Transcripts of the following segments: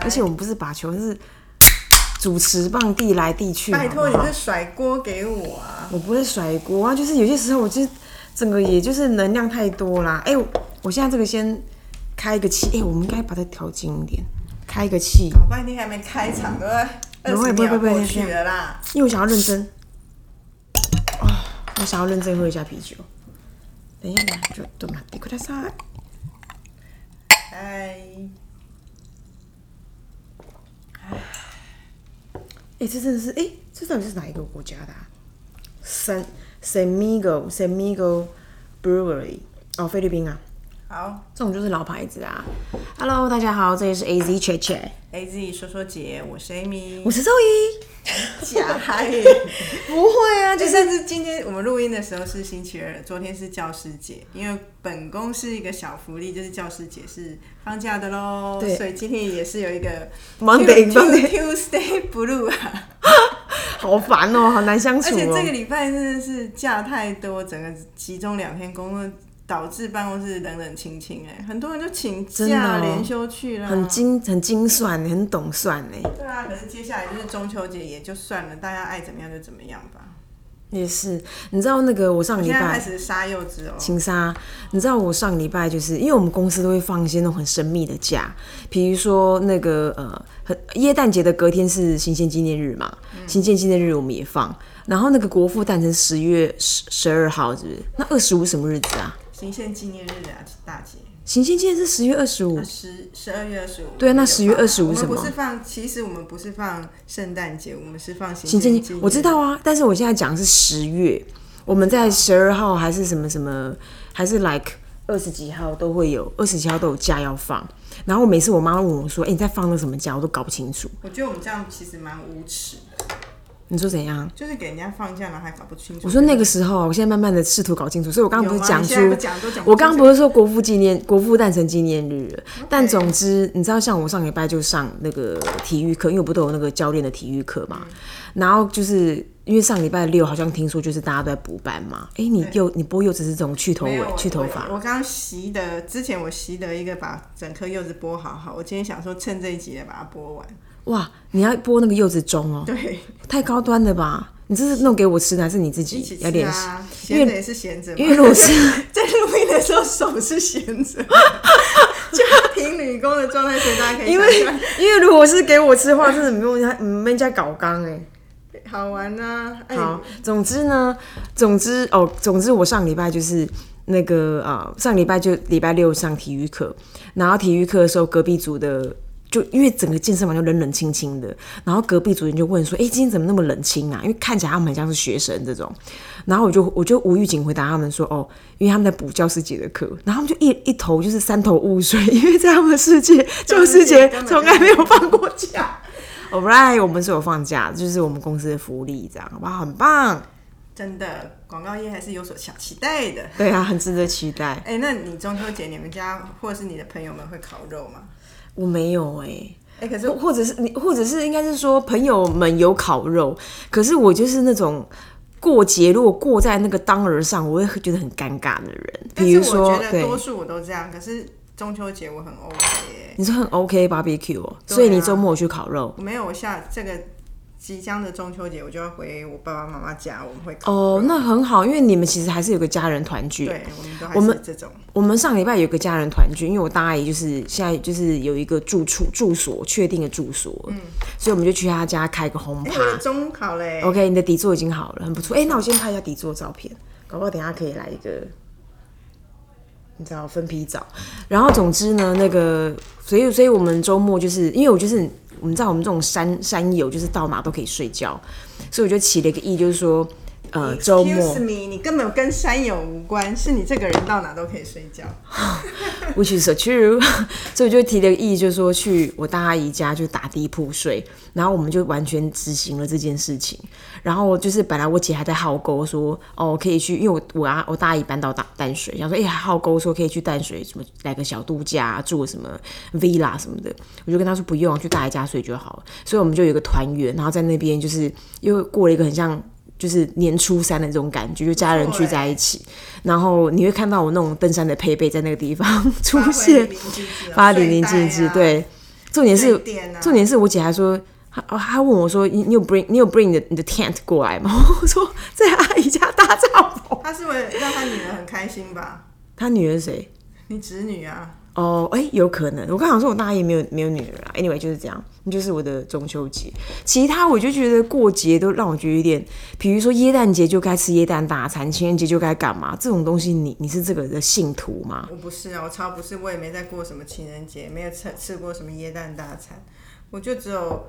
而且我们不是把球，是主持棒递来递去。拜托，你是甩锅给我啊！我不会甩锅啊，就是有些时候我就整个也就是能量太多啦。哎、我我现在这个先开一个气，哎、我们应该把它调轻一点，开一个气，搞半天还没开场，对不对？不会不会不会去了啦。因为我想要认真。啊、我想要认真喝一下啤酒。等一下，就多马蒂库达萨。嗨，哎、这真的是哎、这到底是哪一个国家的、啊？San San Miguel San Miguel Brewery 哦，菲律宾啊，好这种就是老牌子啊。Hello，大家好，这里是 AZ 切切，，A Z 说说姐，我是 Amy，我是周一。假嗨。不会啊，就就是是今天我们录音的时候是星期二，昨天是教师节，因为本宫是一个小福利，就是教师节是放假的喽，对所以今天也是有一个 Monday- Monday Tuesday Blue 啊，好烦哦，好难相处哦而且这。个礼拜真的是假太多，整个集中两天工作。导致办公室冷冷清清，哎，很多人就请假哦连休去了，很精很精算，很懂算哎。对啊。可是接下来就是中秋节，也就算了，大家爱怎么样就怎么样吧。也是，你知道那个我上个礼拜开始杀柚子哦，请杀，你知道我上礼拜就是因为我们公司都会放一些那种很神秘的假，比如说那个呃，很耶诞节的隔天是新鲜纪念日嘛，新鲜纪念日我们也放，然后那个国父诞辰十月十十二号是不是？那二十五什么日子啊？行宪纪念日啊，大节。行宪纪念是十月二十五，十十二月二十五。对啊那10月我们有放25我们什么不是放，其实我们不是放圣诞节，我们是放行行宪纪念。我知道啊，但是我现在讲的是十月，我们在十二号还是什么什么，还是 like 二十几号都会有，二十几号都有假要放。然后每次我妈问我说：“哎、你在放了什么假？”我都搞不清楚。我觉得我们这样其实蛮无耻的，你说怎样？就是给人家放假，了还搞不清楚。我说那个时候，我现在慢慢的试图搞清楚，所以我刚刚不是讲出我刚刚不是说国父纪念国父诞辰纪念日了，但总之你知道，像我上礼拜就上那个体育课，因为我不都有那个教练的体育课嘛，然后就是因为上礼拜六好像听说就是大家都在补班嘛，哎、你又你播柚子是这种去头尾去头发我刚习得之前我习得一个把整颗柚子剥好好，我今天想说趁这一集来把它剥完。哇，你要剥那个柚子盅哦，对，太高端了吧？你这是弄给我吃的还是你自己要练习？啊，闲着也是闲着。因为如果是 在录音的时候手是闲着，家庭女工的状态，所以大家可以因为因为如果是给我吃的话，真的没有人家没人家搞刚哎、好玩呐、哎好，总之呢，总之哦，总之我上礼拜就是那个呃，上礼拜就礼拜六上体育课，然后体育课的时候，隔壁组的就因为整个健身房就冷冷清清的，然后隔壁主人就问说：“哎、今天怎么那么冷清啊？”因为看起来他们很像是学生这种，然后我就我就无预警回答他们说：“哦，因为他们在补教师节的课。”然后他们就一一头就是三头雾水，因为在他们的世界，教师节从来没有放过假。All right，我们是有放假，就是我们公司的福利，这样好不好？很棒。真的广告业还是有所小期待的。对啊，很值得期待。哎、那你中秋节你们家或者是你的朋友们会烤肉吗？我没有哎、哎、可是或或者是你，或者是应该是说朋友们有烤肉，可是我就是那种过节如果过在那个当儿上，我会觉得很尴尬的人。但比如说是我觉，得对，多数我都这样，可是中秋节我很 OK 耶、你说很 OK barbecue 哦，所以你周末有去烤肉。我没有，我下这个即将的中秋节我就要回我爸爸妈妈家，我们会哦，那很好，因为你们其实还是有个家人团聚。对，我们都还我们是这种。我们上礼拜有个家人团聚，因为我大阿姨就是现在就是有一个住处住所确定的住所，嗯，所以我们就去他家开个轰哎、趴。中考嘞 OK，你的底座已经好了，很不错。哎、那我先拍一下底座照片，搞不好等下可以来一个，你知道分批找。然后总之呢，那个，所以所以我们周末就是因为我就是我们知道我们这种山山友就是到哪都可以睡觉，所以我就起了一个意，就是说，呃，周末 Excuse me，你根本跟山友无关，是你这个人到哪都可以睡觉。which is so true，所以我就提了个议，就是说去我大阿姨家就打地铺睡，然后我们就完全执行了这件事情。然后就是本来我姐还在好沟说，哦可以去，因为我我阿我大阿姨搬到淡淡水，想说哎、好沟说可以去淡水什么来个小度假，住什么 villa 什么的，我就跟她说不用，去大姨家睡就好了。所以我们就有一个团圆，然后在那边就是又过了一个很像。就是年初三的这种感觉，就家人聚在一起，然后你会看到我那种登山的配备在那个地方 出现，发发淋漓尽致，啊。对。重点是啊，重点是我姐还说，她哦她问我说，你你有 bring 你有 bring 你的你的 tent 过来吗？我说在阿姨家搭帐篷。他是为了让他女儿很开心吧？她女儿是谁？你侄女啊，哦，哎、有可能。我刚想说，我大姨没有没有女儿啦。Anyway，就是这样，那就是我的中秋节。其他我就觉得过节都让我觉得有点，比如说耶诞节就该吃耶诞大餐，情人节就该干嘛？这种东西你，你是这个的信徒吗？我不是啊，我超不是，我也没在过什么情人节，没有吃吃过什么椰蛋大餐，我就只有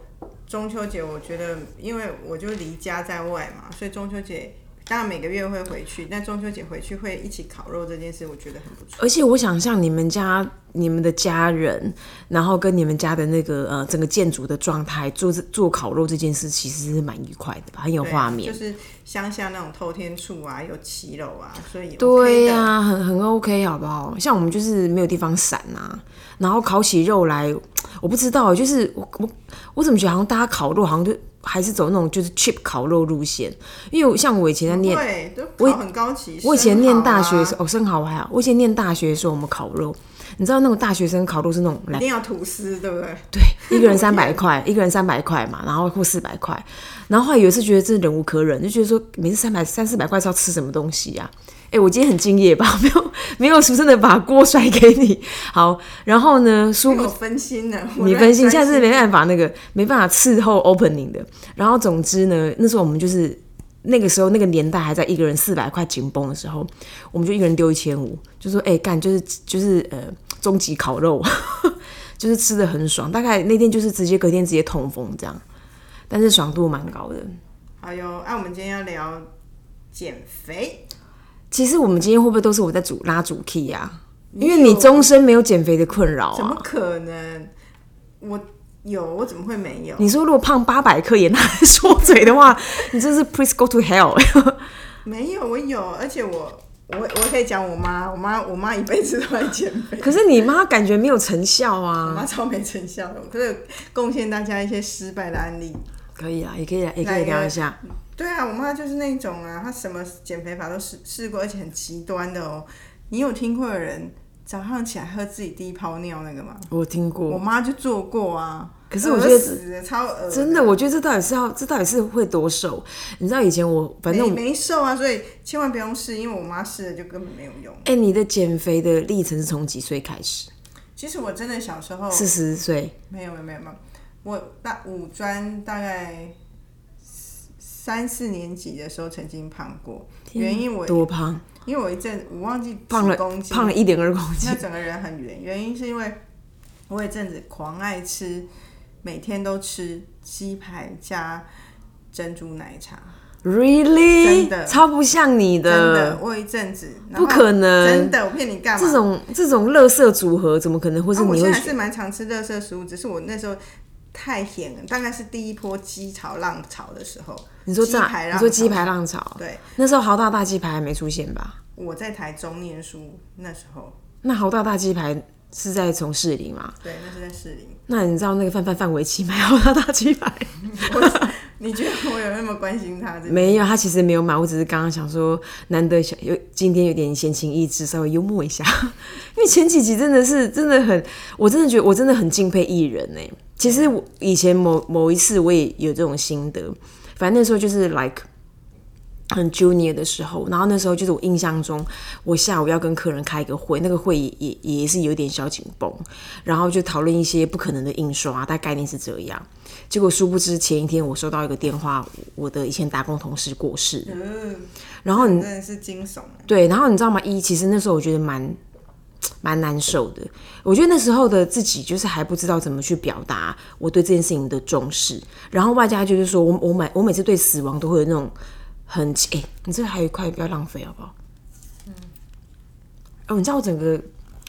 中秋节。我觉得，因为我就离家在外嘛，所以中秋节当然每个月会回去，但中秋节回去会一起烤肉这件事，我觉得很不错。而且我想象你们家、你们的家人，然后跟你们家的那个呃整个建筑的状态，做这做烤肉这件事，其实是蛮愉快的吧，很有画面。就是乡下那种透天处啊，有骑楼啊，所以 OK 对呀、很很 OK，好不好？像我们就是没有地方闪啊，然后烤起肉来，我不知道，就是我我我怎么觉得好像大家烤肉好像就还是走那种就是 cheap 烤肉路线，因为像我以前在念，对，都烤很高级。我以前念大学的时候，哦，生蚝我还好，我以前念大学的时候，我们烤肉，你知道那种大学生烤肉是那种一定要吐司，对不对？对，一个人三百块，一个人三百块嘛，然后或四百块，然后后来有一次觉得真的忍无可忍，就觉得说每次三百三四百块是要吃什么东西呀、哎、我今天很敬业吧？没有没有说真的把锅甩给你。好，然后呢，殊不我分心了，我你分心，下次没办法那个没办法伺候 opening 的。然后总之呢，那时候我们就是那个时候那个年代还在一个人四百块紧绷的时候，我们就一个人丢一千五，就说哎干、就是就是呃终极烤肉，就是吃的很爽。大概那天就是直接隔天直接痛风这样，但是爽度蛮高的。哎呦，哎、我们今天要聊减肥，其实我们今天会不会都是我在主拉主 key 啊？因为你终身没有减肥的困扰怎么啊。可能？我有，我怎么会没有？你说如果胖八百克也拿来说嘴的话，你真是 please go to hell。没有，我有，而且我我我可以讲我妈，我妈我妈一辈子都在减肥，可是你妈感觉没有成效啊我啊。妈超没成效的，可是贡献大家一些失败的案例。可以啊，也可以来，也可以聊一下。对啊，我妈就是那种啊，她什么减肥法都试试过，而且很极端的哦。你有听过有人早上起来喝自己第一泡尿那个吗？我听过我过，妈就做过啊。可是我觉得超恶真的，我觉得这到底是要，这到底是会多瘦？你知道以前我反正没我，没瘦啊，所以千万不用试，因为我妈试了就根本没有用。哎、你的减肥的历程是从几岁开始？其实我真的小时候四十岁，没有没有没有没有，我大五专大概三四年级的时候曾经胖过，原因我多胖？因为我一阵我忘记胖了公斤，胖了一点二公斤那。整个人很圆，原因是因为我有一阵子狂爱吃，每天都吃鸡排加珍珠奶茶，Really？真的超不像你真的，我有一阵子，不可能真的，我骗你干嘛？这种这种垃圾组合怎么可能会是你会选？现在还是蛮常吃垃圾食物，只是我那时候太咸了，大概是第一波鸡潮浪潮的时候。你说炸？鸡排浪你说鸡潮排浪潮？对，那时候豪大大鸡排还没出现吧？我在台中念书那时候，那豪大大鸡排是在从士林吗？对，那是在士林。那你知道那个范范范围棋买豪大大鸡排？你觉得我有那么关心他？没有，他其实没有买，我只是刚刚想说，难得想有今天有点闲情逸致，稍微幽默一下。因为前几集真的是真的很，我真的觉得我真的很敬佩艺人呢。其实我以前某某一次我也有这种心得，反正那时候就是 like 很 junior 的时候，然后那时候就是我印象中，我下午要跟客人开一个会，那个会也也也是有点小紧绷，然后就讨论一些不可能的印刷，大概念是这样。结果殊不知前一天我收到一个电话，我的以前打工同事过世，嗯，然后你真的是惊悚。对，然后你知道吗？一其实那时候我觉得蛮蛮难受的。我觉得那时候的自己就是还不知道怎么去表达我对这件事情的重视，然后外加就是说我我每我每次对死亡都会有那种很哎、你这还有一块不要浪费好不好？嗯，哦，你知道我整个，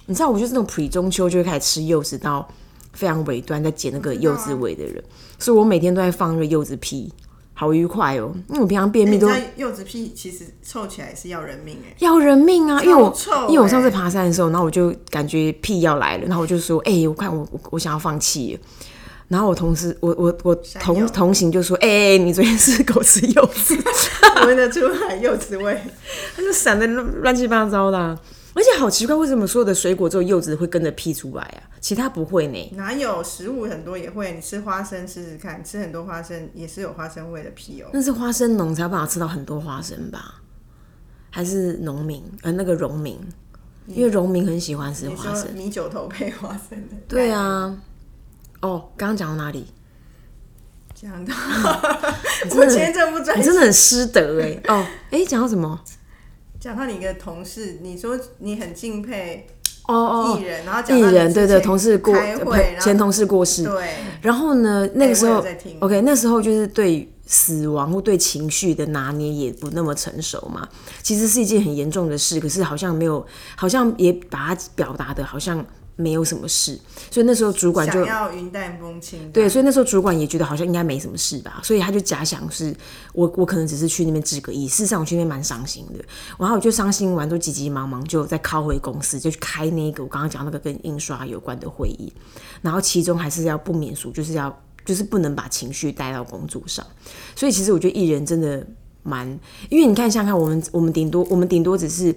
你知道我就是那种 pre 中秋就会开始吃柚子到非常尾端在捡那个柚子尾的人，所以我每天都在放那个柚子皮，好愉快哦。因为我平常便秘都柚子屁其实臭起来是要人命哎。要人命啊！因为我因为我上次欸爬山的时候，然后我就感觉屁要来了，然后我就说：“哎、我看我我我想要放弃了。”然后我同事我我我同同行就说：“哎、你昨天是狗吃柚子，闻得出来柚子味。他就闪的乱乱七八糟的啊、而且好奇怪，为什么所有的水果只有柚子会跟着屁出来啊？其他不会呢？哪有食物很多也会？你吃花生试试看，吃很多花生也是有花生味的屁哦。那是花生农才有办法吃到很多花生吧？还是农民？呃，那个农民，因为农民很喜欢吃花生。米酒头配花生的，对，啊。哦，刚刚讲到哪里？讲到 我今天真的不专心你真的很失德哎。哦，哎，讲到什么？讲到你一个同事，你说你很敬佩哦哦艺，人，然后讲艺人对对，同事过前同事过世，对，然后呢，那个时候、OK，那时候就是对死亡或对情绪的拿捏也不那么成熟嘛。其实是一件很严重的事，可是好像没有，好像也把它表达的好像没有什么事，所以那时候主管就想要云淡风轻，对，所以那时候主管也觉得好像应该没什么事吧，所以他就假想是我我可能只是去那边致个意，事实上我去那边蛮伤心的。然后我就伤心完，都急急忙忙就再靠回公司，就去开那个我刚刚讲那个跟印刷有关的会议，然后其中还是要不免俗，就是要就是不能把情绪带到工作上。所以其实我觉得艺人真的蛮，因为你看，想想看，我们我们顶多我们顶多只是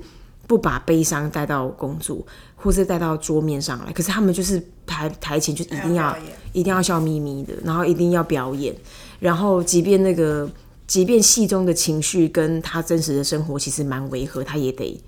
不把悲伤带到工作，或是带到桌面上来，可是他们就是台台前就一定要要一定要笑眯眯的，然后一定要表演，然后即便那个即便戏中的情绪跟他真实的生活其实蛮违和，他也得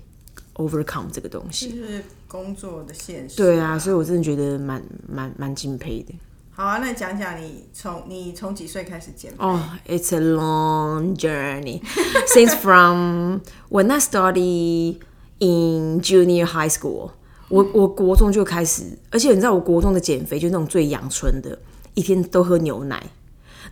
overcome 这个东西。就是工作的现实。对啊，所以我真的觉得蛮蛮蛮敬佩的。好啊，那讲讲你从你从几岁开始减肥？哦、i t s a long journey since from when I study in junior high school 我。我国中就开始，而且你知道，我国中的减肥就那种最养春的，一天都喝牛奶。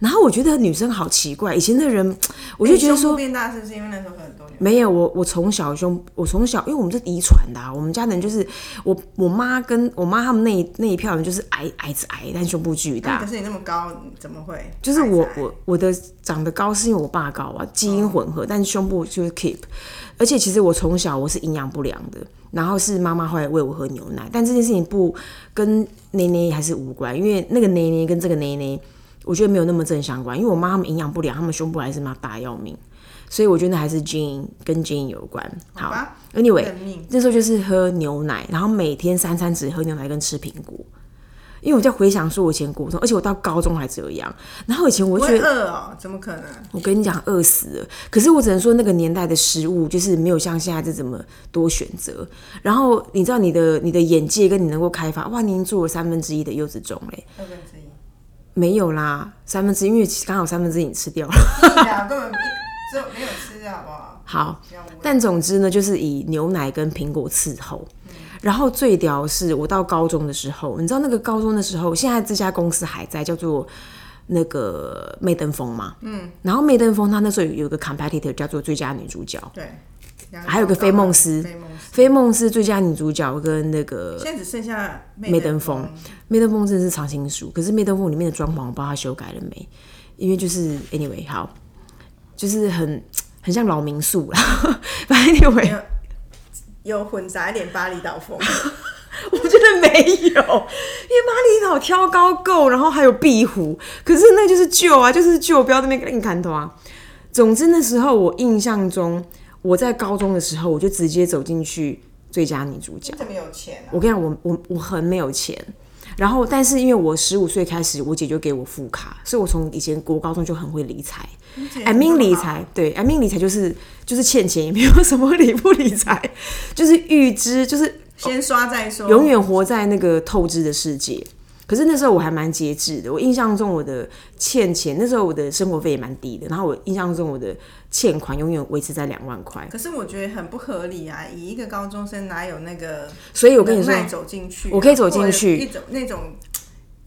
然后我觉得女生好奇怪，以前的人，我就觉得说变大是不是因为那时候喝很多牛？没有，我我从小胸，我从小，因为我们是遗传的、啊，我们家人就是我我妈跟我妈他们那一那一票人就是矮矮子矮，但胸部巨大可。是你那么高，怎么会？就是我我我的长得高是因为我爸高啊，基因混合，但是胸部就是 keep。而且其实我从小我是营养不良的，然后是妈妈后来喂我喝牛奶，但这件事情不跟奶奶还是无关，因为那个奶奶跟这个奶奶，我觉得没有那么正相关，因为我妈他们营养不良，他们胸部还是妈大要命，所以我觉得那还是基因跟基因有关。好吧 a n y w a y 认命。那时候就是喝牛奶，然后每天三餐只喝牛奶跟吃苹果。因为我在回想说，我以前国中，而且我到高中还这样。然后以前我觉得，饿哦？怎么可能？我跟你讲，饿死了。可是我只能说，那个年代的食物就是没有像现在这怎么多选择。然后你知道，你的你的眼界跟你能够开发，哇，您做了三分之一的柚子种嘞，二分之一。没有啦，三分之一，因为刚好三分之一你吃掉了。根本只有没有吃，好不好？好，但总之呢，就是以牛奶跟苹果伺候。然后最屌是，我到高中的时候，你知道那个高中的时候，现在这家公司还在，叫做那个麦登峰嘛。嗯。然后麦登峰他那时候有有一个 competitor 叫做最佳女主角，对，两还有个菲梦斯菲梦斯。最佳女主角跟那个现在只剩下梅登峰。梅登峰真的是常青树，可是梅登峰里面的装潢我不知道他修改了没，因为就是 anyway 好，就是很很像老民宿啦。反正 anyway。有混杂一点巴厘岛风，我觉得没有，因为巴厘岛挑高够，然后还有壁虎，可是那就是旧啊，就是旧，不要在那边硬砍头啊。总之那时候我印象中，我在高中的时候，我就直接走进去最佳女主角你。怎么有钱啊？我跟你讲，我我我很没有钱，然后但是因为我十五岁开始，我姐就给我副卡，所以我从以前国高中就很会理财。I mean 理财，对，I mean 理财就是就是欠钱，也没有什么理不理财，就是预支，就是先刷再说，永远活在那个透支的世界。可是那时候我还蛮节制的，我印象中我的欠钱，那时候我的生活费也蛮低的，然后我印象中我的欠款永远维持在两万块，可是我觉得很不合理啊！以一个高中生哪有那个所以我跟你说能，耐走进去啊、我可以走进去一种那种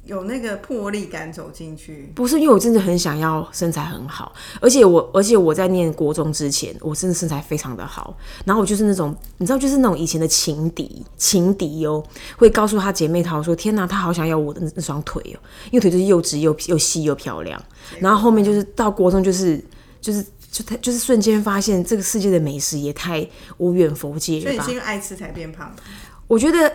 有那个魄力感走进去。不是因为我真的很想要身材很好，而且我而且我在念国中之前，我真的身材非常的好。然后我就是那种你知道，就是那种以前的情敌，情敌哦，会告诉他姐妹淘说：“天哪，他好想要我的那那双腿哦，因为腿就是又直又又细又漂亮。”然后后面就是到国中，就是就是就他就是瞬间发现这个世界的美食也太无远佛界了吧所以你是？因为爱吃才变胖，我觉得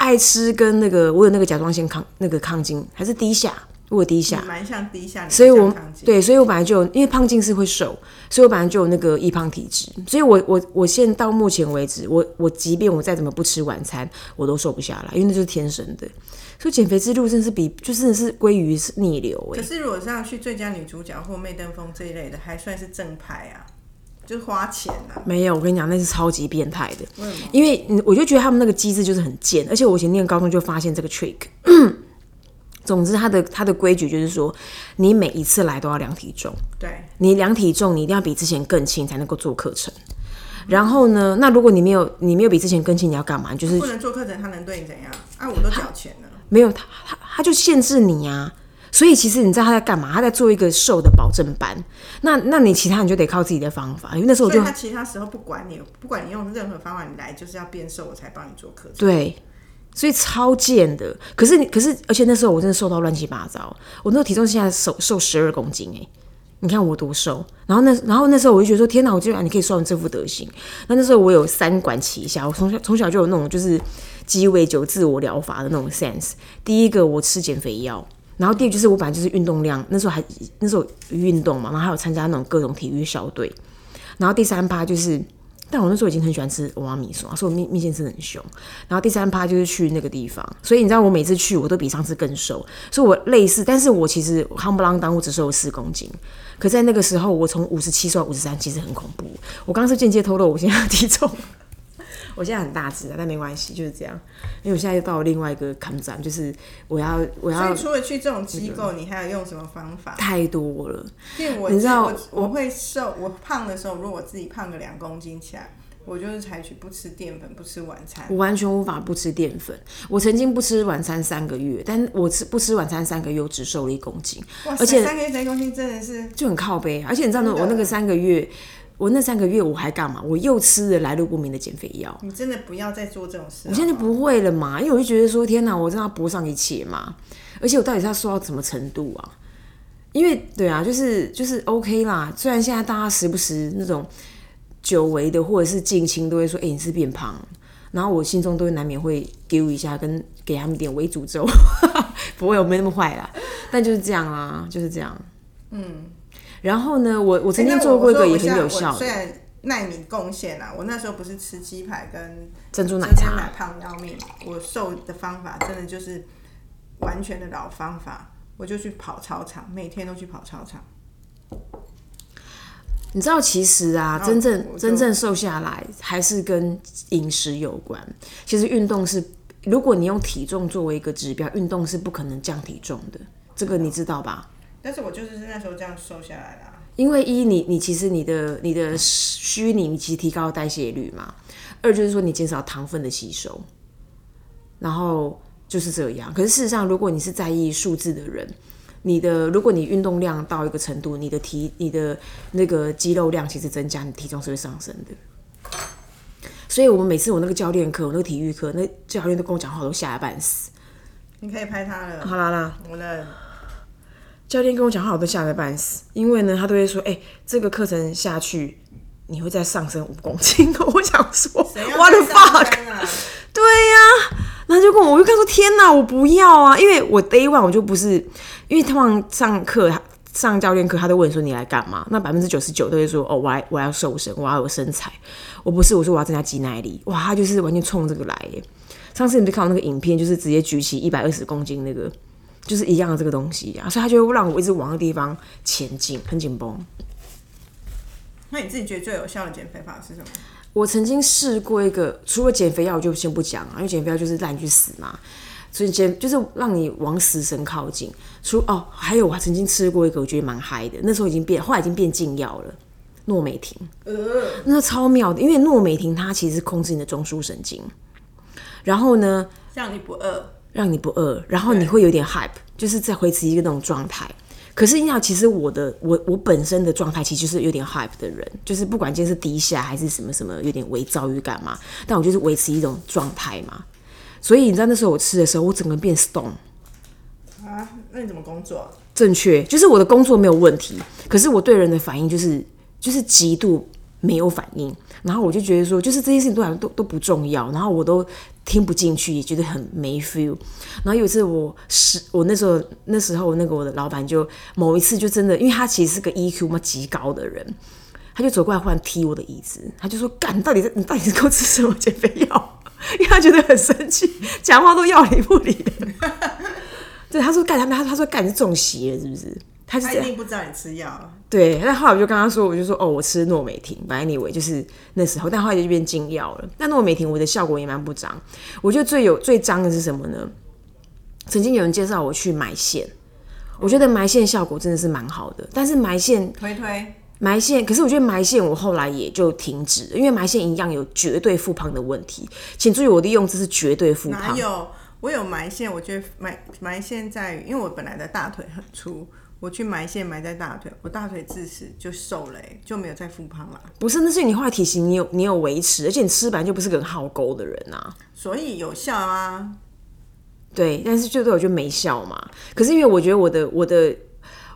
爱吃跟那个我有那个甲状腺抗那个亢进还是低下，我有低下你，蛮像低下，你所以我对，所以我本来就有因为胖劲是会瘦，所以我本来就有那个易胖体质，所以我我我现在到目前为止，我我即便我再怎么不吃晚餐，我都瘦不下来，因为那就是天生的。所以减肥之路真的是比就真的是归于是逆流哎、可是如果是要去最佳女主角或媚登峰这一类的，还算是正派啊，就是花钱啊。没有，我跟你讲，那是超级变态的。为什么？因为嗯我就觉得他们那个机制就是很贱，而且我以前念高中就发现这个 trick。总之，他的他的规矩就是说，你每一次来都要量体重，对，你量体重，你一定要比之前更轻才能够做课程。然后呢，那如果你没有你没有比之前更轻，你要干嘛？你就是不能做课程，他能对你怎样？啊，我都缴钱了。没有他他他就限制你啊。所以其实你知道他在干嘛？他在做一个瘦的保证班。那那你其他你就得靠自己的方法，因为那时候我就他其他时候不管你，不管你用任何方法，你来就是要变瘦，我才帮你做课程。对，所以超贱的。可是你，可是，而且那时候我真的瘦到乱七八糟。我那时候体重现在瘦瘦十二公斤哎、你看我多瘦。然后那然后那时候我就觉得说，天哪，我居然你可以瘦成这副德行。那那时候我有三管齐下，我从小从小就有那种就是鸡尾酒自我疗法的那种 sense。第一个我吃减肥药。然后第二就是我本来就是运动量，那时候还那时候运动嘛，然后还有参加那种各种体育校队。然后第三趴就是，但我那时候已经很喜欢吃欧巴米索，所以我面面线吃很凶。然后第三趴就是去那个地方，所以你知道我每次去我都比上次更瘦，所以我类似，但是我其实夯不啷当我只瘦了四公斤，可在那个时候我从五十七瘦到五十三，其实很恐怖。我刚刚是间接透露我现在的体重。我现在很大只啊，但没关系，就是这样。因为我现在又到了另外一个坎站，就是我要我要所以除了去这种机构，你还有用什么方法？太多了。因为我你知道我我会瘦，我胖的时候，如果我自己胖个两公斤起来，我就是采取不吃淀粉、不吃晚餐。我完全无法不吃淀粉。我曾经不吃晚餐三个月，但我吃不吃晚餐三个月，我只瘦了一公斤，哇，而且三个月一公斤真的是就很靠背。而且你知道吗，我那个三个月，我那三个月我还干嘛？我又吃了来路不明的减肥药。你真的不要再做这种事。我现在就不会了嘛，因为我就觉得说，天哪，我真的要搏上一切嘛。而且我到底是要瘦到什么程度啊？因为对啊，就是就是 OK 啦。虽然现在大家时不时那种久违的或者是近亲都会说，哎、你是变胖，然后我心中都会难免会丢一下，跟给他们点微诅咒。不会，我没那么坏啦，但就是这样啦，就是这样。嗯。然后呢，我我曾经做过一个也很有效虽然耐米贡献啊，我那时候不是吃鸡排跟珍珠奶茶。奶胖要命，我瘦的方法真的就是完全的老方法，我就去跑操场，每天都去跑操场。你知道，其实啊，真正真正瘦下来还是跟饮食有关。其实运动是，如果你用体重作为一个指标，运动是不可能降体重的，这个你知道吧？但是我就是那时候这样瘦下来的、啊。因为一，你你其实你的你的虚拟，你其实提高代谢率嘛；二就是说你减少糖分的吸收，然后就是这样。可是事实上，如果你是在意数字的人，你的如果你运动量到一个程度，你的体你的那个肌肉量其实增加，你体重是会上升的。所以我们每次我那个教练课，我那个体育课，那教练都跟我讲话，我都吓得半死。你可以拍他了，好啦啦，我的教练跟我讲话，我都吓得半死，因为呢，他都会说：“哎、这个课程下去，你会再上升五公斤。”我想说，what the fuck？对呀、然后就跟我，我就跟他说：“天哪，我不要啊！”因为我 day one 我就不是，因为通常上课上教练课，他都问说你来干嘛？那百分之九十九都会说：“哦，我来我要瘦身，我要有身材。”我不是，我说我要增加肌耐力。哇，他就是完全冲这个来耶！上次你不是看我那个影片，就是直接举起一百二十公斤那个，就是一样的这个东西啊，所以他就会让我一直往那个地方前进，很紧绷。那你自己觉得最有效的减肥法是什么？我曾经试过一个，除了减肥药，我就先不讲啊，因为减肥药就是让你去死嘛，所以减就是让你往死神靠近。除哦，还有我还曾经吃过一个，我觉得蛮嗨的，那时候已经变，后来已经变禁药了，诺美婷，呃，那超妙的，因为诺美婷它其实控制你的中枢神经，然后呢，让你不饿。让你不饿，然后你会有点 hype，就是在维持一个那种状态。可是你想，其实我的我我本身的状态其实就是有点 hype 的人，就是不管今天是低下还是什么什么，有点微躁郁感嘛，但我就是维持一种状态嘛。所以你知道那时候我吃的时候，我整个人变 stone，啊，那你怎么工作？正确，就是我的工作没有问题，可是我对人的反应就是就是极度没有反应，然后我就觉得说，就是这些事情都好像都都不重要，然后我都听不进去，也觉得很没 feel。然后有一次我是我那时候那时候那个我的老板就某一次就真的，因为他其实是个 EQ 嘛极高的人，他就走过来忽然踢我的椅子，他就说：“干，你到底你到底是给我吃什么减肥药？” 因为他觉得很生气，讲话都要理不理的。对，他说：“干他们，他他说干你是中邪是不是？”他一。定不知道你吃药了。对，那后来我就跟他说，我就说哦，我吃诺美婷，反正 anyway 就是那时候，但后来就变禁药了。那诺美婷我的效果也蛮不彰，我觉得最有最脏的是什么呢？曾经有人介绍我去埋线，我觉得埋线效果真的是蛮好的，但是埋线推推，埋线，可是我觉得埋线我后来也就停止了，因为埋线一样有绝对复胖的问题，请注意我的用字是绝对复胖。哪有？我有埋线，我觉得埋埋线在于，因为我本来的大腿很粗，我去埋线埋在大腿，我大腿自此就瘦了、欸，就没有再复胖了。不是，那是你后来体型你有你有维持，而且你吃本来就不是个很好勾的人啊。所以有效啊，对，但是最对我就没效嘛。可是因为我觉得我的我的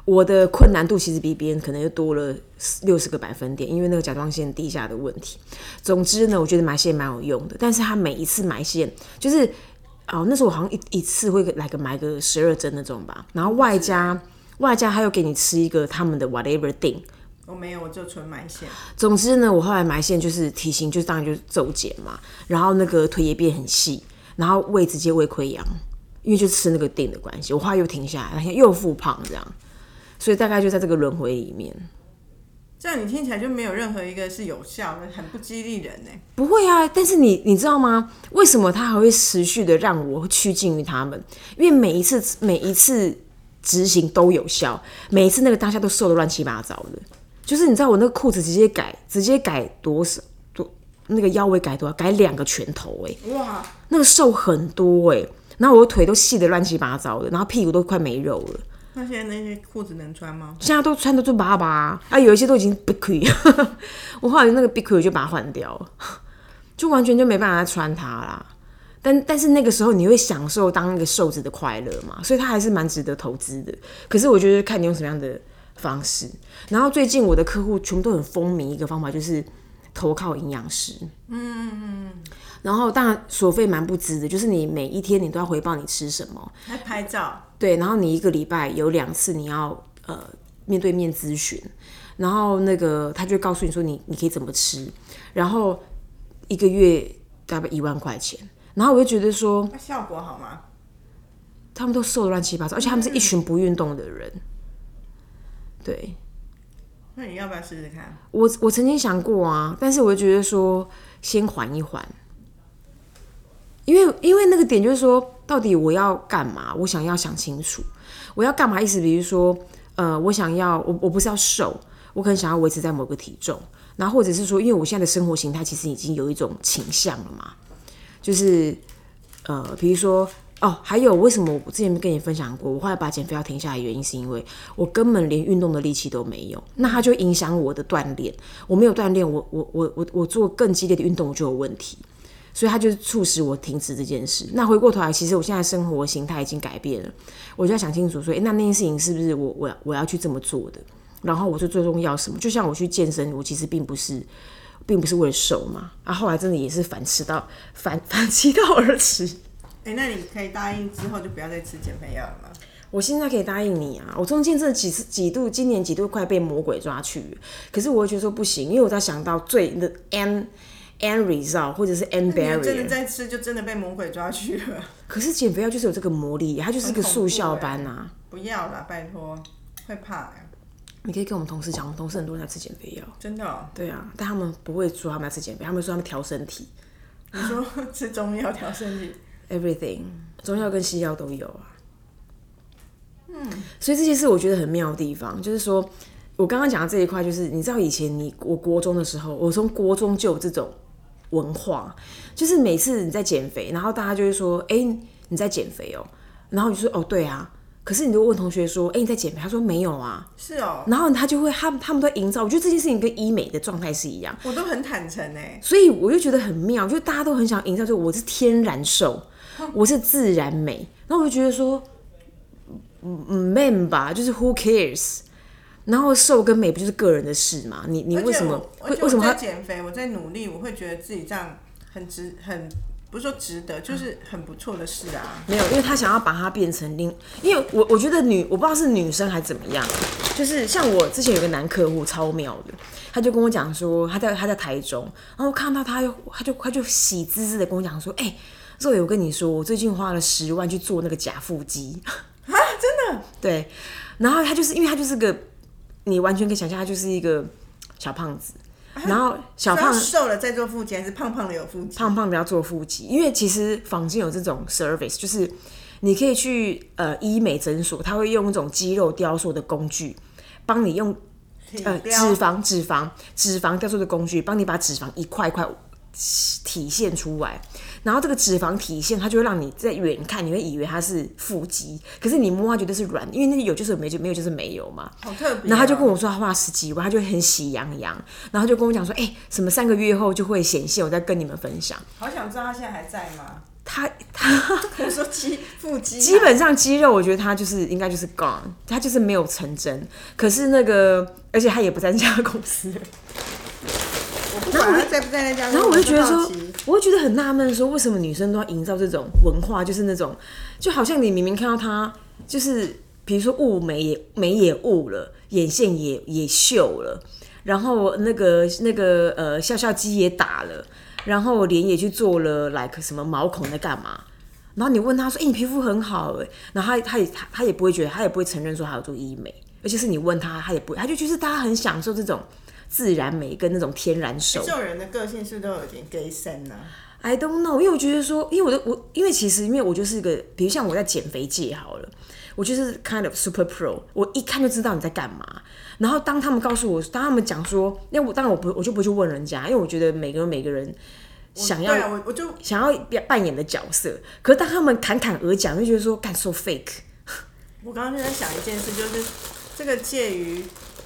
我的困难度其实比别人可能又多了六十个百分点，因为那个甲状腺低下的问题。总之呢，我觉得埋线蛮有用的，但是他每一次埋线就是哦，那时候我好像一一次会来个埋个十二针那种吧，然后外加外加还有给你吃一个他们的 whatever thing。我没有，我就纯埋线。总之呢，我后来埋线就是体型就是当然就是骤减嘛，然后那个腿也变很细，然后胃直接胃溃疡，因为就吃那个定的关系，我后来又停下来，又复胖这样，所以大概就在这个轮回里面。这样你听起来就没有任何一个是有效的，很不激励人呢、不会啊，但是你你知道吗？为什么他还会持续的让我趋近于他们？因为每一次每一次执行都有效，每一次那个当下都瘦的乱七八糟的。就是你知道我那个裤子直接改，直接改多少多那个腰围改多少，改两个拳头哎、哇，那个瘦很多哎、然后我的腿都细的乱七八糟的，然后屁股都快没肉了。那现在那些裤子能穿吗？现在都穿的就巴巴啊，有一些都已经 big 我后来那个 big 我就把它换掉了，就完全就没办法再穿它啦。但但是那个时候你会享受当那个瘦子的快乐嘛，所以它还是蛮值得投资的。可是我觉得看你用什么样的方式。然后最近我的客户全部都很风靡一个方法，就是投靠营养师。嗯嗯嗯。然后当然所费蛮不值的，就是你每一天你都要回报你吃什么，还拍照，对，然后你一个礼拜有两次你要呃面对面咨询，然后那个他就告诉你说你你可以怎么吃，然后一个月大概一万块钱，然后我就觉得说那效果好吗？他们都瘦的乱七八糟，而且他们是一群不运动的人，对那你要不要试试看？我我曾经想过啊，但是我就觉得说先缓一缓。因为因为那个点就是说，到底我要干嘛？我想要想清楚，我要干嘛？意思比如说，呃，我想要我我不是要瘦，我可能想要维持在某个体重，然后或者是说，因为我现在的生活形态其实已经有一种倾向了嘛，就是呃，比如说哦，还有为什么我之前跟你分享过，我后来把减肥药停下来，原因是因为我根本连运动的力气都没有，那它就影响我的锻炼，我没有锻炼，我我我我我做更激烈的运动我就有问题。所以它就是促使我停止这件事。那回过头来，其实我现在生活形态已经改变了，我就要想清楚说，诶，那那件事情是不是我我要我要去这么做的？然后我就最重要什么？就像我去健身，我其实并不是并不是为了瘦嘛。啊，后来真的也是反吃到 反 反其道而驰。哎、那你可以答应之后就不要再吃减肥药了吗？我现在可以答应你啊！我中间这几次几度，今年几度快被魔鬼抓去了，可是我会觉得说不行，因为我在想到最的 end end result 或者是 end 你真的。再吃就真的被魔鬼抓去了。可是减肥药就是有这个魔力，它就是个速效班啊。不要啦，拜托，会怕呀、你可以跟我们同事讲，我们同事很多人在吃减肥药。真的、哦。对啊，但他们不会说他们在吃减肥，他们说他们调身体你说 吃中药调身体，，everything，中药跟西药都有啊。嗯，所以这件事我觉得很妙的地方，就是说我刚刚讲的这一块，就是你知道以前你我国中的时候，我从国中就有这种文化，就是每次你在减肥，然后大家就会说，哎、你在减肥哦，然后你就说，哦，对啊。可是你就问同学说，哎、你在减肥？他说没有啊。是哦，然后他就会，他们他们都营造，我觉得这件事情跟医美的状态是一样。我都很坦诚哎。所以我就觉得很妙，就大家都很想营造，就我是天然瘦，我是自然美。然后我就觉得说，嗯嗯，man 吧，就是 who cares？然后瘦跟美不就是个人的事嘛？你你为什么会为什么他在减肥，我在努力，我会觉得自己这样很值，很不是说值得，就是很不错的事啊。没有？因为他想要把它变成另，因为我我觉得女我不知道是女生还是怎么样，就是像我之前有个男客户超妙的，他就跟我讲说他在他在台中，然后看到他又他就他就喜滋滋的跟我讲说，哎、肉友我跟你说，我最近花了十万去做那个假腹肌啊，真的？对，然后他就是因为他就是个，你完全可以想象他就是一个小胖子，然后小胖瘦了再做腹肌，还是胖胖的有腹肌？胖胖的要做腹肌，因为其实坊间有这种 service，就是你可以去呃医美诊所，他会用一种肌肉雕塑的工具，帮你用呃脂肪脂肪脂肪雕塑的工具，帮你把脂肪一块一块体现出来。然后这个脂肪体现，它就会让你在远看，你会以为它是腹肌，可是你摸它绝对是软，因为那个有就是有没就没有就是没有嘛。好特别哦、然后他就跟我说他花了十几万，他就很喜洋洋，然后他就跟我讲说，哎、什么三个月后就会显现，我再跟你们分享。好想知道他现在还在吗？他他我说肌腹肌啊，基本上肌肉，我觉得他就是应该就是 gone，他就是没有成真。可是那个，而且他也不在这家公司了。我不管他在不在那家，然后我就觉得说，我会觉得很纳闷，说为什么女生都要营造这种文化，就是那种，就好像你明明看到她，就是比如说雾眉也眉也雾了，眼线也也秀了，然后那个那个呃笑笑肌也打了，然后脸也去做了 like 什么毛孔在干嘛？然后你问她说：“哎、你皮肤很好哎。”然后他他也他他也不会觉得，她也不会承认说她有做医美，而且是你问她，她也不会，他就就是大家很享受这种自然美跟那种天然手这。种人的个性是不是都有点 gay 森呢、I don't know，因为我觉得说，因为我的我，因为其实因为我就是一个，比如像我在减肥界好了，我就是 kind of super pro，我一看就知道你在干嘛。然后当他们告诉我，当他们讲说，因为我当然我不我就不会去问人家，因为我觉得每个人每个人想要我我就想要扮扮演的角色，可是当他们侃侃而讲，就觉得说干 so fake。我刚刚就在想一件事，就是这个介于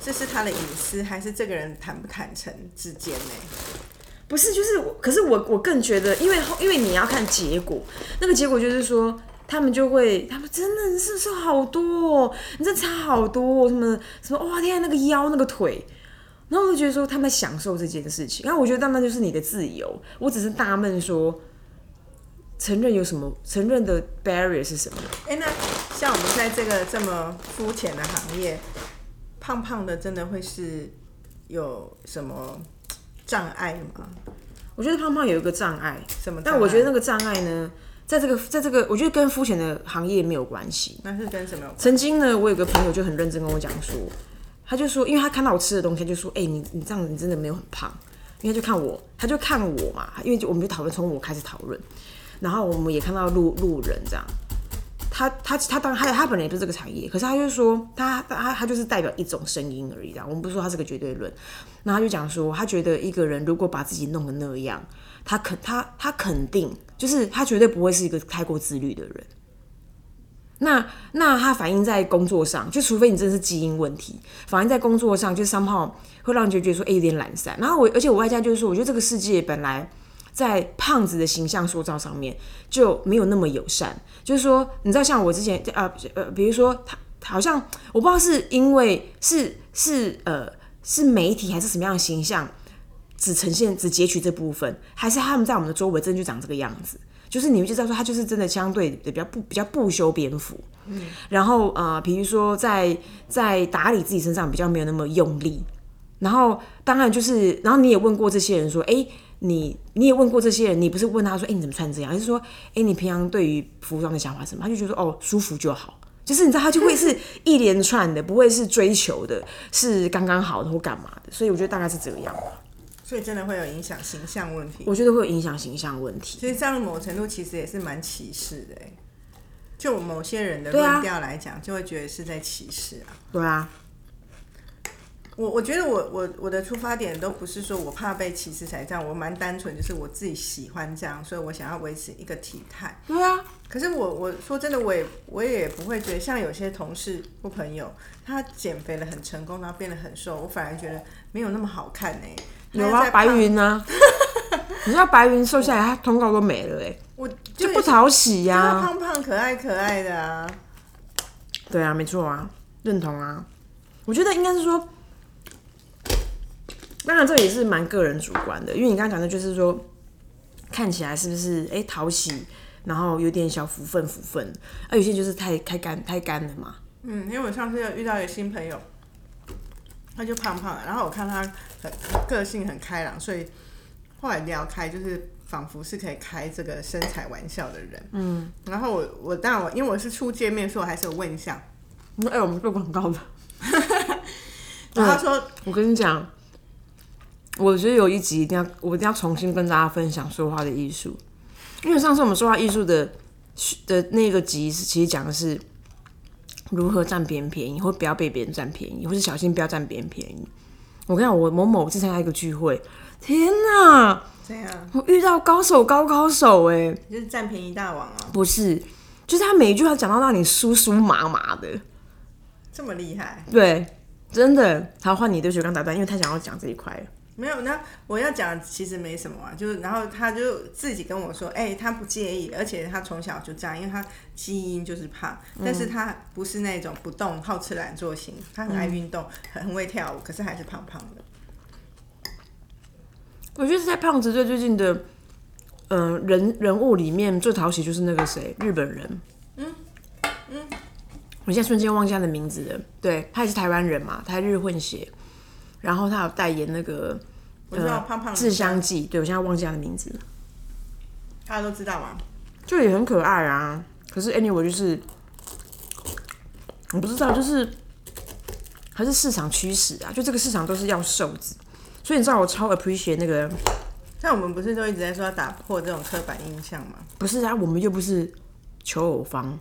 这是他的隐私，还是这个人坦不坦诚之间呢？不是，就是我，可是我我更觉得，因为后因为你要看结果，那个结果就是说，他们就会，他们真的是瘦好多、哦，你这差好多、哦，什么什么，哇天啊，那个腰那个腿，然后我就觉得说他们在享受这件事情，然后我觉得当然就是你的自由，我只是纳闷说，承认有什么，承认的 barrier 是什么？哎、那像我们在这个这么肤浅的行业，胖胖的真的会是有什么障碍吗？我觉得胖胖有一个障碍，什么？但我觉得那个障碍呢，在这个在这个，我觉得跟肤浅的行业没有关系。那是跟什么？曾经呢，我有个朋友就很认真跟我讲说，他就说，因为他看到我吃的东西，他就说，哎、你你这样子你真的没有很胖，因为他就看我，他就看我嘛，因为就我们就讨论从我开始讨论，然后我们也看到路路人这样，他他他当然他他本来也不是这个产业，可是他就说他他他就是代表一种声音而已，这样我们不说他是个绝对论，那他就讲说，他觉得一个人如果把自己弄得那样，他肯他他肯定就是他绝对不会是一个太过自律的人。那那他反映在工作上，就除非你真的是基因问题，反映在工作上，就是三号会让人觉得说，哎、有点懒散。然后我，而且我外加就是说，我觉得这个世界本来在胖子的形象塑造上面就没有那么友善。就是说，你知道，像我之前啊呃，比如说他好像我不知道是因为是是呃是媒体还是什么样的形象，只呈现只截取这部分，还是他们在我们的周围真的就长这个样子？就是你们就知道说他就是真的相对的比较不比较不修边幅，嗯，然后呃，比如说在在打理自己身上比较没有那么用力，然后当然就是，然后你也问过这些人说，哎，你你也问过这些人，你不是问他说，哎，你怎么穿这样？而是说，哎，你平常对于服装的想法是什么？他就觉得哦，舒服就好。就是你知道，他就会是一连串的，不会是追求的，是刚刚好的或干嘛的，所以我觉得大概是这个样吧。所以真的会有影响形象问题。我觉得会有影响形象问题。所以这样某程度其实也是蛮歧视的哎。就某些人的论调来讲，就会觉得是在歧视啊。对啊，我我觉得我我我的出发点都不是说我怕被歧视才这样，我蛮单纯，就是我自己喜欢这样，所以我想要维持一个体态。对啊，可是我我说真的，我也我也不会觉得像有些同事或朋友，他减肥了很成功，然后变得很瘦，我反而觉得没有那么好看呢、有啊，白云啊、你知道白云瘦下来，他通告都没了哎、我就不讨喜呀、呀、胖胖可爱可爱的啊。对啊，没错啊，认同啊。我觉得应该是说，当然这也是蛮个人主观的，因为你刚刚讲的就是说，看起来是不是哎讨喜，然后有点小福分福分，啊有些就是太太干太干了嘛。嗯，因为我上次有遇到一个新朋友，他就胖胖的，然后我看他很个性很开朗，所以后来聊开，就是仿佛是可以开这个身材玩笑的人。嗯，然后我我当然我因为我是初见面，所以我还是有问一下，哎、我们做广告的，然后他说我跟你讲，我觉得有一集一定要，我一定要重新跟大家分享说话的艺术，因为上次我们说话艺术的的那个集是其实讲的是如何占别人便宜，或不要被别人占便宜，或是小心不要占别人便宜。我跟你讲，我某某去参加一个聚会，天哪，这样我遇到高手高高手哎、就是占便宜大王啊，不是，就是他每一句话讲到让你酥酥麻麻的，这么厉害。对，真的。好，换你对学刚打断，因为他想要讲这一块了。没有，那我要讲其实没什么啊，就是然后他就自己跟我说，哎、他不介意，而且他从小就这样，因为他基因就是胖，但是他不是那种不动、好吃懒做型，他很爱运动，很很会跳舞，可是还是胖胖的。我觉得在胖子最最近的，嗯、人人物里面最讨喜就是那个谁，日本人。嗯嗯，我现在瞬间忘记他的名字了。对他也是台湾人嘛，台日混血。然后他有代言那个我知道胖胖的制香剂，对我现在忘记他的名字了，大家都知道嘛。就也很可爱啊。可是 anyway 就是，我不知道，就是还是市场驱使啊，就这个市场都是要瘦子。所以你知道我超 appreciate 那个像我们不是都一直在说要打破这种刻板印象吗？不是啊，我们又不是求偶方。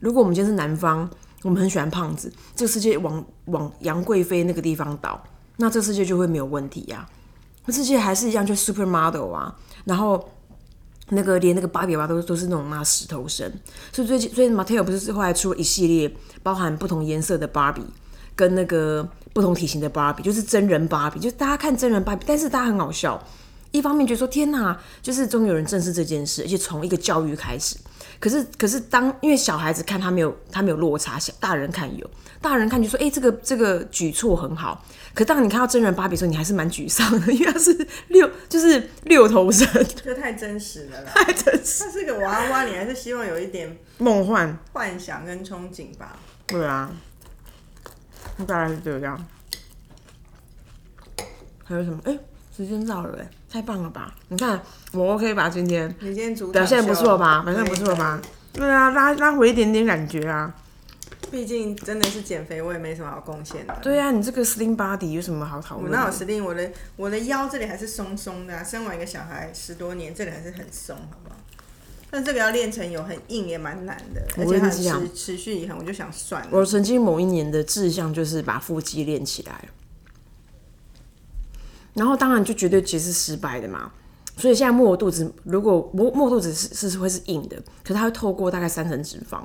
如果我们今天是男方，我们很喜欢胖子，这个世界往往杨贵妃那个地方倒，那这世界就会没有问题呀、那世界还是一样，就 supermodel 啊，然后那个连那个芭比娃娃都都是那种妈石头身，所以最近所以 Mattel 不是后来出了一系列包含不同颜色的芭比跟那个不同体型的芭比，就是真人芭比，就是大家看真人芭比，但是大家很好笑。一方面觉得说天哪，就是终于有人正视这件事，而且从一个教育开始。可是可是当因为小孩子看他没有他没有落差，小大人看有，大人看就说哎、这个这个举措很好。可当你看到真人芭比的时候，你还是蛮沮丧的，因为他是六就是六头身，这太真实了啦。太真实它是个娃娃，你还是希望有一点梦幻。幻想跟憧憬吧。对啊，那大概是这样。还有什么？哎、时间到了、哎，太棒了吧！你看我 OK 吧？今天你今天主表现不错吧？表现不错吧？对啊，拉拉回一点点感觉啊。毕竟真的是减肥，我也没什么好贡献的。对啊，你这个 slim body 有什么好讨我那有 slim，？我的我的腰这里还是松松的、啊，生完一个小孩十多年，这里还是很松，好不好？但这个要练成有很硬也蛮难的，而我且它跟你讲持持续以恒，我就想算了。我曾经某一年的志向就是把腹肌练起来，然后当然就绝对其实是失败的嘛。所以现在摸我肚子，如果摸摸肚子是是会是硬的，可是它会透过大概三层脂肪。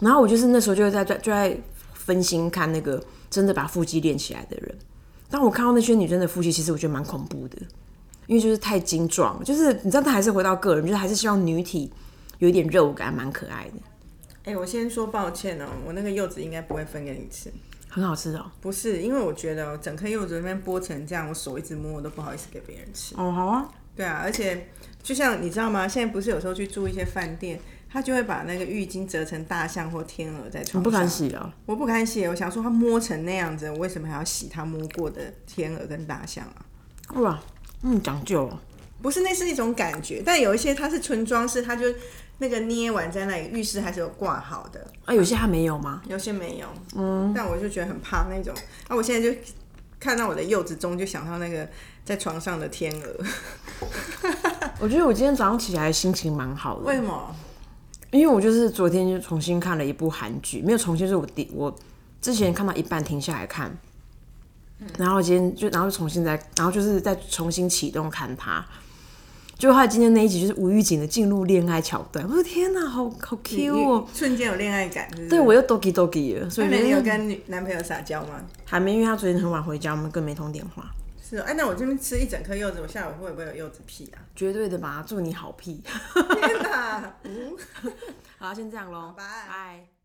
然后我就是那时候就在就在分心看那个真的把腹肌练起来的人。当我看到那些女生的腹肌，其实我觉得蛮恐怖的，因为就是太精壮，就是你知道，他还是回到个人，就是还是希望女体有一点肉感，蛮可爱的，哎、我先说抱歉哦，我那个柚子应该不会分给你吃。很好吃哦。不是，因为我觉得整颗柚子那边剥成这样，我手一直摸，我都不好意思给别人吃。哦，好啊，对啊，而且就像你知道吗？现在不是有时候去住一些饭店，他就会把那个浴巾折成大象或天鹅在床上。我不敢洗啊。我不敢洗，我想说他摸成那样子，我为什么还要洗他摸过的天鹅跟大象啊？哇，嗯，讲究哦。不是，那是一种感觉，但有一些它是纯装饰，它就那个捏完在那里，浴室还是有挂好的，啊，有些还没有吗？有些没有。嗯，但我就觉得很怕那种。啊，我现在就看到我的柚子中，就想到那个在床上的天鹅。我觉得我今天早上起来心情蛮好的，为什么？因为我就是昨天就重新看了一部韩剧，没有重新，就是我第我之前看到一半停下来看，然后今天就然后就重新再，然后就是再重新启动看它。就他今天那一集就是吴玉景的进入恋爱桥段，我说天哪，好好 Q 哦！你瞬间有恋爱感，是是对我又 doki doki 了，所以那你有跟男朋友撒娇吗？还没，因为他昨天很晚回家，我们更没通电话。是哦，哎，那我这边吃一整颗柚子，我下午会不会有柚子屁啊？绝对的吧，祝你好屁。天哪！好，先这样喽，拜拜。